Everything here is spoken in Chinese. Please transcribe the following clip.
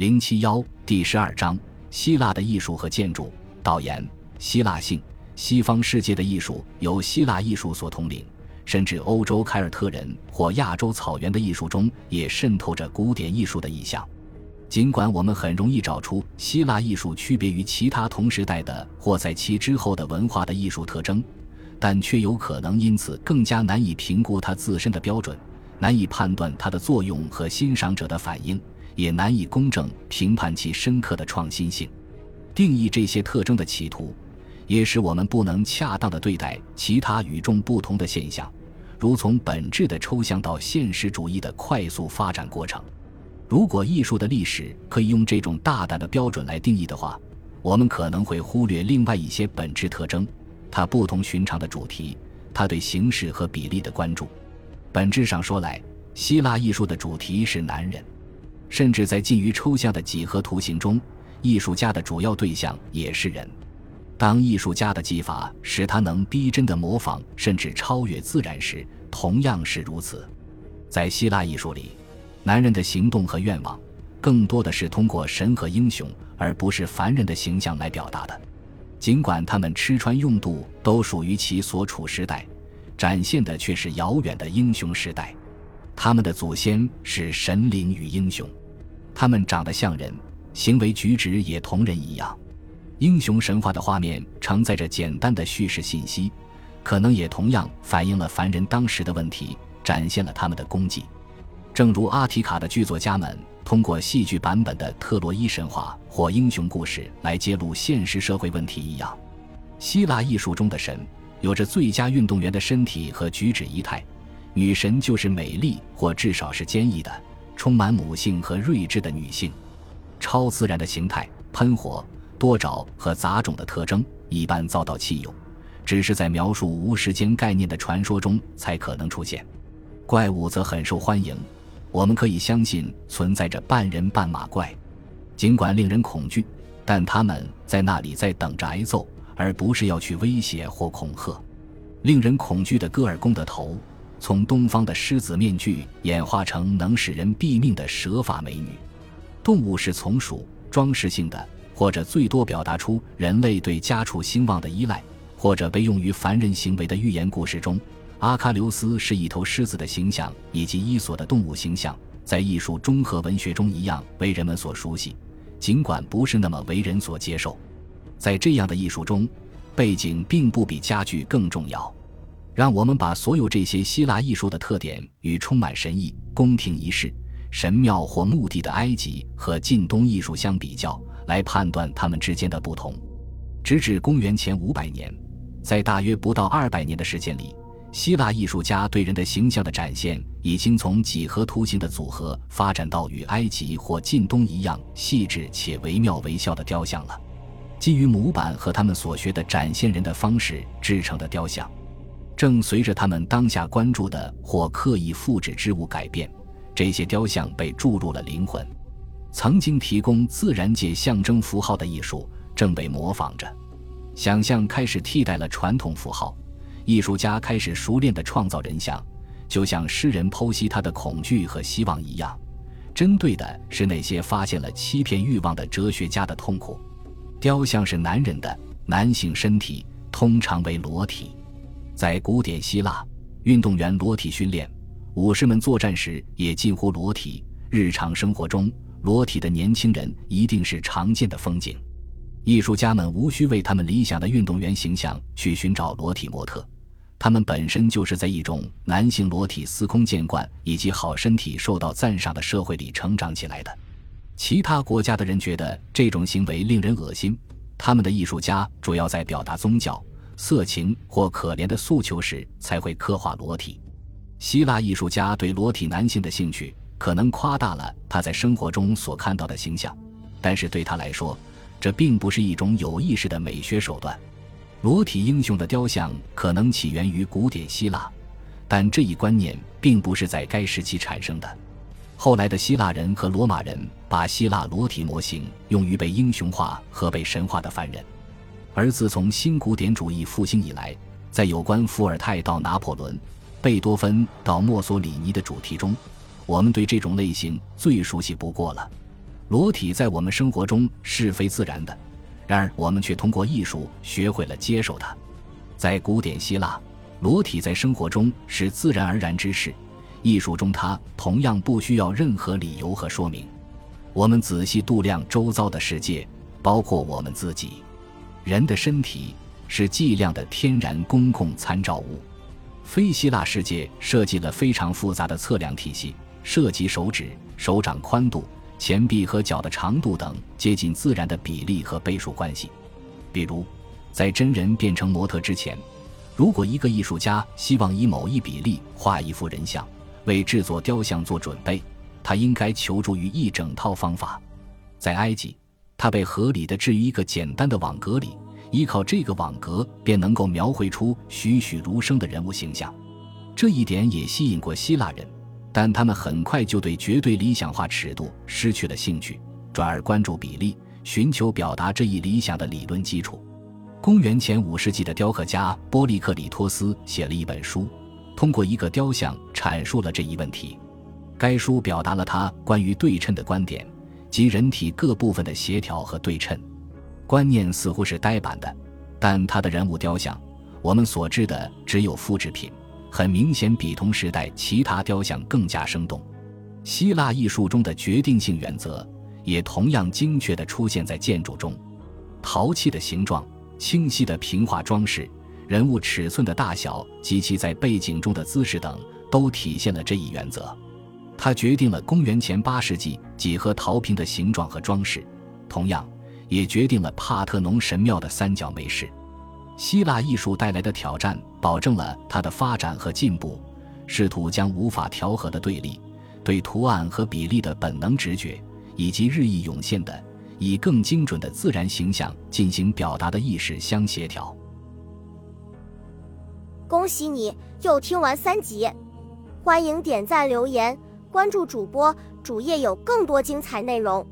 零七幺第十二章：希腊的艺术和建筑。导言：希腊性，西方世界的艺术由希腊艺术所统领，甚至欧洲凯尔特人或亚洲草原的艺术中也渗透着古典艺术的意象。尽管我们很容易找出希腊艺术区别于其他同时代的或在其之后的文化的艺术特征，但却有可能因此更加难以评估它自身的标准，难以判断它的作用和欣赏者的反应。也难以公正评判其深刻的创新性，定义这些特征的企图，也使我们不能恰当的对待其他与众不同的现象，如从本质的抽象到现实主义的快速发展过程。如果艺术的历史可以用这种大胆的标准来定义的话，我们可能会忽略另外一些本质特征：它不同寻常的主题，它对形式和比例的关注。本质上说来，希腊艺术的主题是男人。甚至在近于抽象的几何图形中，艺术家的主要对象也是人。当艺术家的技法使他能逼真的模仿甚至超越自然时，同样是如此。在希腊艺术里，男人的行动和愿望更多的是通过神和英雄，而不是凡人的形象来表达的。尽管他们吃穿用度都属于其所处时代，展现的却是遥远的英雄时代。他们的祖先是神灵与英雄。他们长得像人，行为举止也同人一样。英雄神话的画面承载着简单的叙事信息，可能也同样反映了凡人当时的问题，展现了他们的功绩。正如阿提卡的剧作家们通过戏剧版本的特洛伊神话或英雄故事来揭露现实社会问题一样，希腊艺术中的神有着最佳运动员的身体和举止仪态，女神就是美丽或至少是坚毅的。充满母性和睿智的女性，超自然的形态、喷火、多爪和杂种的特征一般遭到弃用，只是在描述无时间概念的传说中才可能出现。怪物则很受欢迎，我们可以相信存在着半人半马怪，尽管令人恐惧，但他们在那里在等着挨揍，而不是要去威胁或恐吓。令人恐惧的戈尔宫的头。从东方的狮子面具演化成能使人毙命的蛇发美女，动物是从属、装饰性的，或者最多表达出人类对家畜兴旺的依赖，或者被用于凡人行为的寓言故事中。阿喀琉斯是一头狮子的形象，以及伊索的动物形象，在艺术中和文学中一样为人们所熟悉，尽管不是那么为人所接受。在这样的艺术中，背景并不比家具更重要。让我们把所有这些希腊艺术的特点与充满神意、宫廷仪式、神庙或墓地的埃及和近东艺术相比较，来判断它们之间的不同。直至公元前五百年，在大约不到二百年的时间里，希腊艺术家对人的形象的展现已经从几何图形的组合发展到与埃及或近东一样细致且惟妙惟肖的雕像了。基于模板和他们所学的展现人的方式制成的雕像。正随着他们当下关注的或刻意复制之物改变，这些雕像被注入了灵魂。曾经提供自然界象征符号的艺术正被模仿着，想象开始替代了传统符号。艺术家开始熟练地创造人像，就像诗人剖析他的恐惧和希望一样，针对的是那些发现了欺骗欲望的哲学家的痛苦。雕像是男人的，男性身体通常为裸体。在古典希腊，运动员裸体训练，武士们作战时也近乎裸体。日常生活中，裸体的年轻人一定是常见的风景。艺术家们无需为他们理想的运动员形象去寻找裸体模特，他们本身就是在一种男性裸体司空见惯以及好身体受到赞赏的社会里成长起来的。其他国家的人觉得这种行为令人恶心，他们的艺术家主要在表达宗教。色情或可怜的诉求时才会刻画裸体。希腊艺术家对裸体男性的兴趣可能夸大了他在生活中所看到的形象，但是对他来说，这并不是一种有意识的美学手段。裸体英雄的雕像可能起源于古典希腊，但这一观念并不是在该时期产生的。后来的希腊人和罗马人把希腊裸体模型用于被英雄化和被神化的凡人。而自从新古典主义复兴以来，在有关伏尔泰到拿破仑、贝多芬到墨索里尼的主题中，我们对这种类型最熟悉不过了。裸体在我们生活中是非自然的，然而我们却通过艺术学会了接受它。在古典希腊，裸体在生活中是自然而然之事，艺术中它同样不需要任何理由和说明。我们仔细度量周遭的世界，包括我们自己。人的身体是计量的天然公共参照物。非希腊世界设计了非常复杂的测量体系，涉及手指、手掌宽度、前臂和脚的长度等接近自然的比例和倍数关系。比如，在真人变成模特之前，如果一个艺术家希望以某一比例画一幅人像，为制作雕像做准备。他应该求助于一整套方法，在埃及，他被合理的置于一个简单的网格里，依靠这个网格便能够描绘出栩栩如生的人物形象。这一点也吸引过希腊人，但他们很快就对绝对理想化尺度失去了兴趣，转而关注比例，寻求表达这一理想的理论基础。公元前五世纪的雕刻家波利克里托斯写了一本书，通过一个雕像阐述了这一问题。该书表达了他关于对称的观点，及人体各部分的协调和对称。观念似乎是呆板的，但他的人物雕像，我们所知的只有复制品，很明显比同时代其他雕像更加生动。希腊艺术中的决定性原则也同样精确地出现在建筑中，陶器的形状、清晰的平滑装饰、人物尺寸的大小及其在背景中的姿势等，都体现了这一原则。它决定了公元前八世纪几何陶瓶的形状和装饰，同样也决定了帕特农神庙的三角梅式。希腊艺术带来的挑战保证了它的发展和进步，试图将无法调和的对立、对图案和比例的本能直觉，以及日益涌现的以更精准的自然形象进行表达的意识相协调。恭喜你又听完三集，欢迎点赞留言。关注主播，主页有更多精彩内容。